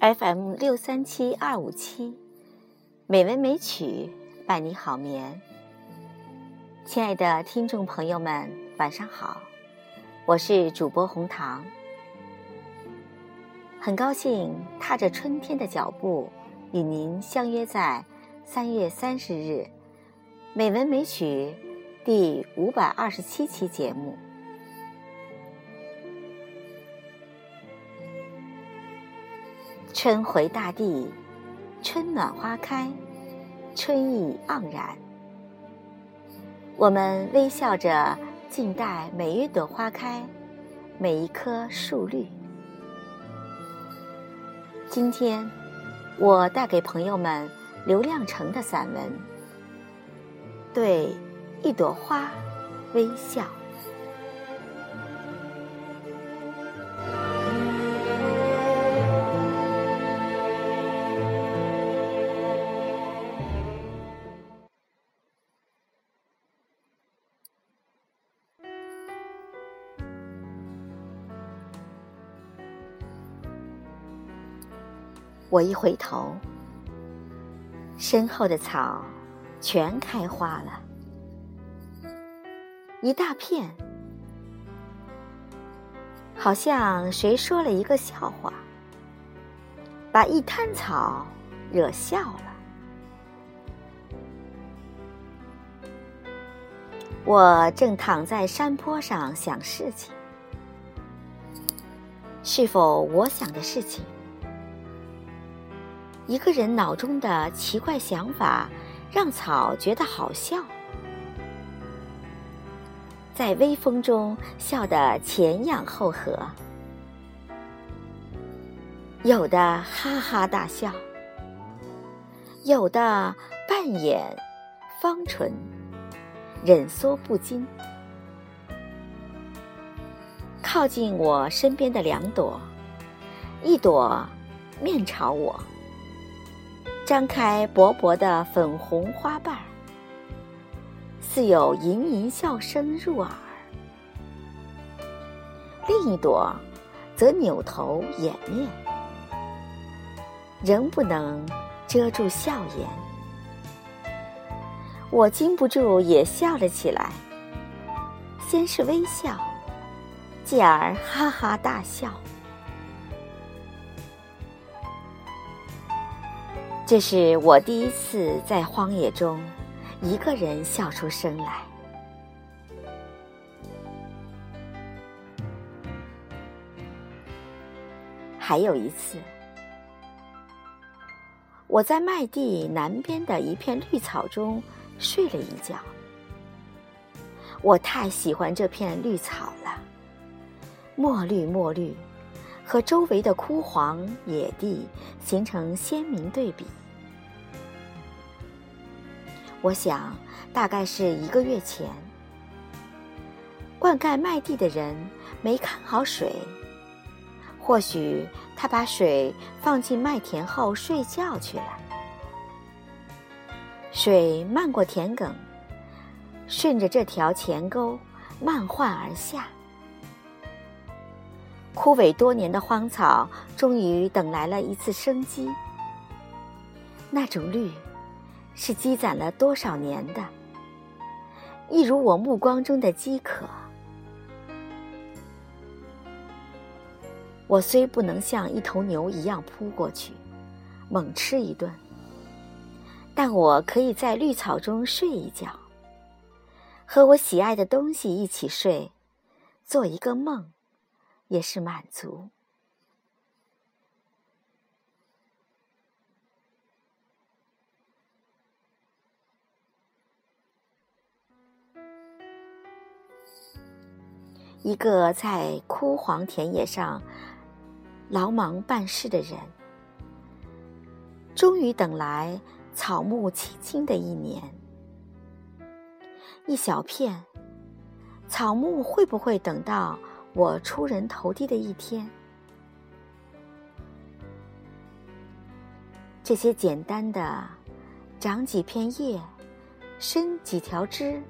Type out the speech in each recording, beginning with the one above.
fm 六三七二五七美文美曲伴你好眠。亲爱的听众朋友们晚上好我是主播红糖。很高兴踏着春天的脚步与您相约在三月三十日美文美曲第五百二十七期节目。春回大地，春暖花开，春意盎然。我们微笑着静待每一朵花开，每一棵树绿。今天，我带给朋友们刘亮程的散文《对一朵花微笑》。我一回头，身后的草全开花了，一大片，好像谁说了一个笑话，把一滩草惹笑了。我正躺在山坡上想事情，是否我想的事情？一个人脑中的奇怪想法，让草觉得好笑，在微风中笑得前仰后合，有的哈哈大笑，有的半掩方唇，忍缩不禁。靠近我身边的两朵，一朵面朝我。张开薄薄的粉红花瓣，似有盈盈笑声入耳；另一朵则扭头掩面，仍不能遮住笑颜。我禁不住也笑了起来，先是微笑，继而哈哈大笑。这是我第一次在荒野中一个人笑出声来。还有一次，我在麦地南边的一片绿草中睡了一觉。我太喜欢这片绿草了，墨绿墨绿，和周围的枯黄野地形成鲜明对比。我想，大概是一个月前，灌溉麦地的人没看好水，或许他把水放进麦田后睡觉去了。水漫过田埂，顺着这条浅沟漫缓而下，枯萎多年的荒草终于等来了一次生机。那种绿。是积攒了多少年的，一如我目光中的饥渴。我虽不能像一头牛一样扑过去，猛吃一顿，但我可以在绿草中睡一觉，和我喜爱的东西一起睡，做一个梦，也是满足。一个在枯黄田野上劳忙办事的人，终于等来草木青青的一年。一小片草木会不会等到我出人头地的一天？这些简单的长几片叶、伸几条枝、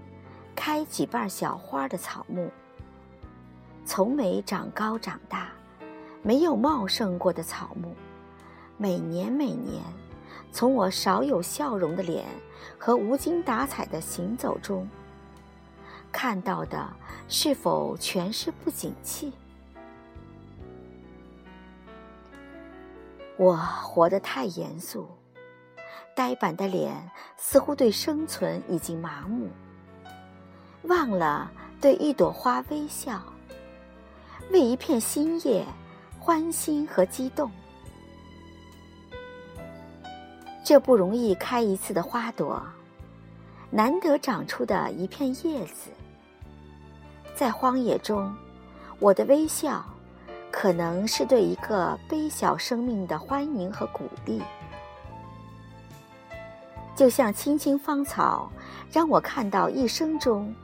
开几瓣小花的草木。从没长高长大，没有茂盛过的草木，每年每年，从我少有笑容的脸和无精打采的行走中，看到的是否全是不景气？我活得太严肃，呆板的脸似乎对生存已经麻木，忘了对一朵花微笑，为一片新叶欢欣和激动。这不容易开一次的花朵，难得长出的一片叶子，在荒野中，我的微笑。可能是对一个微小生命的欢迎和鼓励，就像青青芳草，让我看到一生中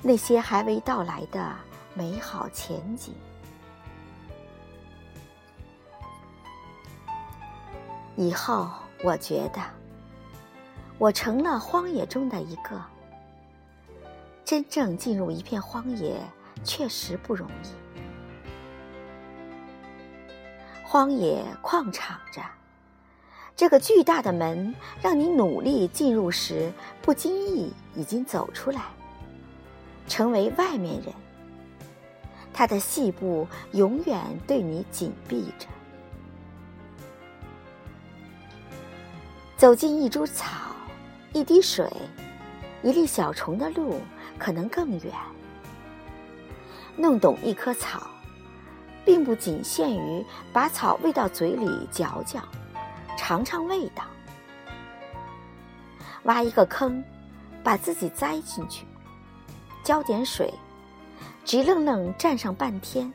那些还未到来的美好前景。以后，我觉得我成了荒野中的一个。真正进入一片荒野，确实不容易。荒野旷敞着，这个巨大的门让你努力进入时，不经意已经走出来，成为外面人。它的细部永远对你紧闭着。走进一株草、一滴水、一粒小虫的路，可能更远。弄懂一棵草。并不仅限于把草喂到嘴里嚼嚼，尝尝味道。挖一个坑，把自己栽进去，浇点水，直愣愣站上半天，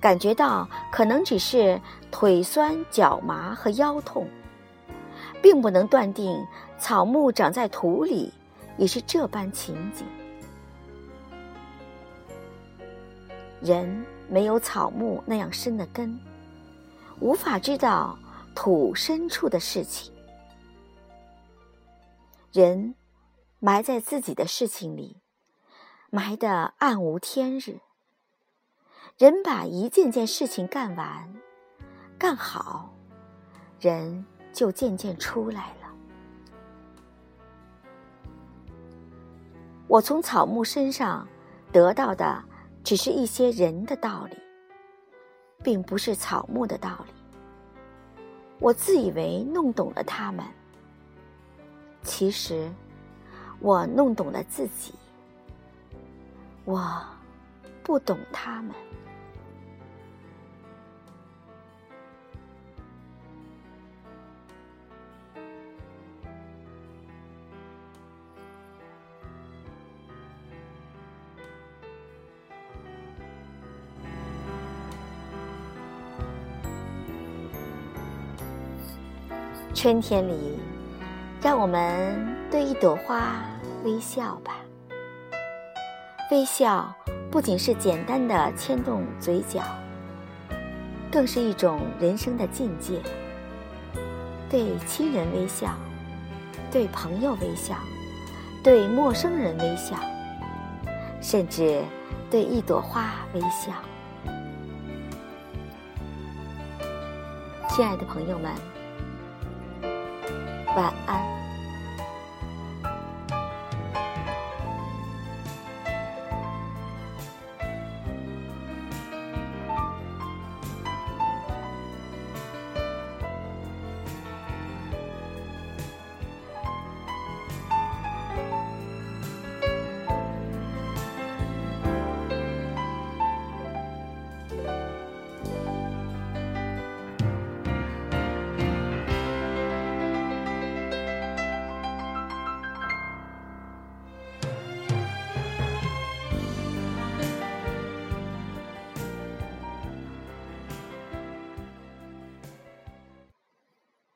感觉到可能只是腿酸、脚麻和腰痛，并不能断定草木长在土里也是这般情景。人没有草木那样深的根，无法知道土深处的事情。人埋在自己的事情里，埋得暗无天日。人把一件件事情干完、干好，人就渐渐出来了。我从草木身上得到的。只是一些人的道理，并不是草木的道理。我自以为弄懂了他们，其实我弄懂了自己。我不懂他们。春天里，让我们对一朵花微笑吧。微笑不仅是简单的牵动嘴角，更是一种人生的境界。对亲人微笑，对朋友微笑，对陌生人微笑，甚至对一朵花微笑。亲爱的朋友们。晚安。